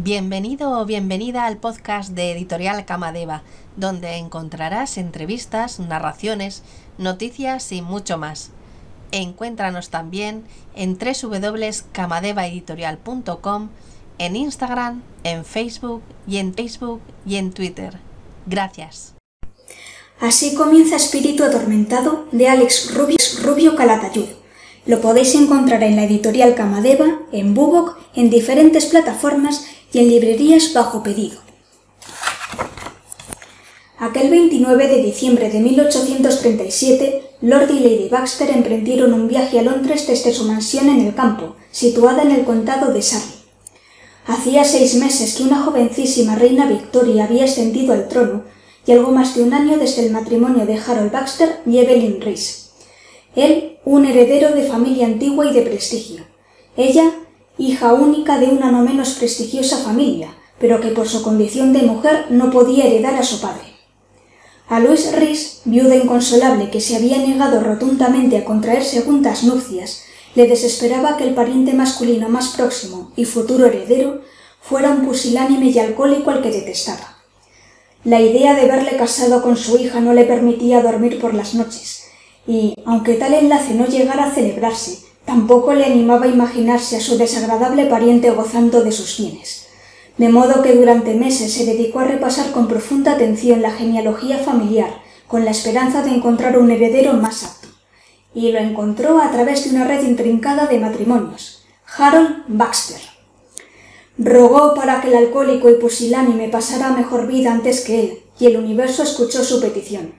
Bienvenido o bienvenida al podcast de Editorial Camadeva, donde encontrarás entrevistas, narraciones, noticias y mucho más. Encuéntranos también en www.camadevaeditorial.com, en Instagram, en Facebook y en Facebook y en Twitter. Gracias. Así comienza Espíritu Atormentado de Alex Rubio, Rubio Calatayud. Lo podéis encontrar en la editorial Camadeva, en Bubok, en diferentes plataformas y en librerías bajo pedido. Aquel 29 de diciembre de 1837, Lord y Lady Baxter emprendieron un viaje a Londres desde su mansión en el campo, situada en el condado de Surrey. Hacía seis meses que una jovencísima reina Victoria había ascendido al trono y algo más de un año desde el matrimonio de Harold Baxter y Evelyn Rees. Él, un heredero de familia antigua y de prestigio. Ella, hija única de una no menos prestigiosa familia, pero que por su condición de mujer no podía heredar a su padre. A Luis Rhys, viuda inconsolable que se había negado rotundamente a contraer segundas nupcias, le desesperaba que el pariente masculino más próximo y futuro heredero fuera un pusilánime y alcohólico al que detestaba. La idea de verle casado con su hija no le permitía dormir por las noches, y, aunque tal enlace no llegara a celebrarse, Tampoco le animaba a imaginarse a su desagradable pariente gozando de sus bienes. De modo que durante meses se dedicó a repasar con profunda atención la genealogía familiar, con la esperanza de encontrar un heredero más apto. Y lo encontró a través de una red intrincada de matrimonios. Harold Baxter. Rogó para que el alcohólico y pusilánime pasara mejor vida antes que él, y el universo escuchó su petición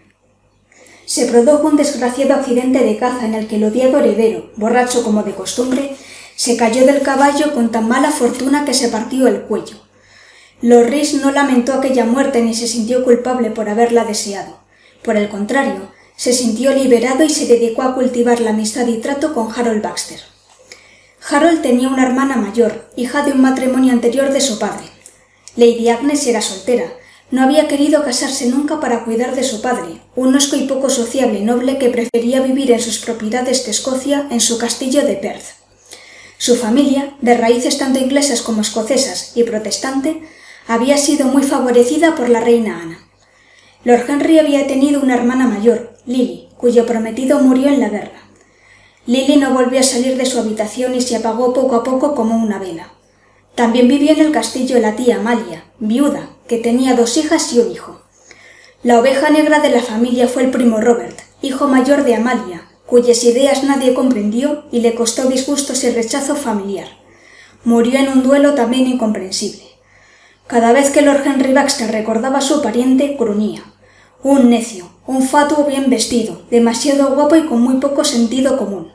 se produjo un desgraciado accidente de caza en el que el odiado heredero, borracho como de costumbre, se cayó del caballo con tan mala fortuna que se partió el cuello. Lorris no lamentó aquella muerte ni se sintió culpable por haberla deseado. Por el contrario, se sintió liberado y se dedicó a cultivar la amistad y trato con Harold Baxter. Harold tenía una hermana mayor, hija de un matrimonio anterior de su padre. Lady Agnes era soltera, no había querido casarse nunca para cuidar de su padre, un osco y poco sociable noble que prefería vivir en sus propiedades de Escocia en su castillo de Perth. Su familia, de raíces tanto inglesas como escocesas y protestante, había sido muy favorecida por la reina Ana. Lord Henry había tenido una hermana mayor, Lily, cuyo prometido murió en la guerra. Lily no volvió a salir de su habitación y se apagó poco a poco como una vela. También vivía en el castillo la tía Amalia, viuda, que tenía dos hijas y un hijo. La oveja negra de la familia fue el primo Robert, hijo mayor de Amalia, cuyas ideas nadie comprendió y le costó disgustos y rechazo familiar. Murió en un duelo también incomprensible. Cada vez que Lord Henry Baxter recordaba a su pariente, gruñía. Un necio, un fatuo bien vestido, demasiado guapo y con muy poco sentido común.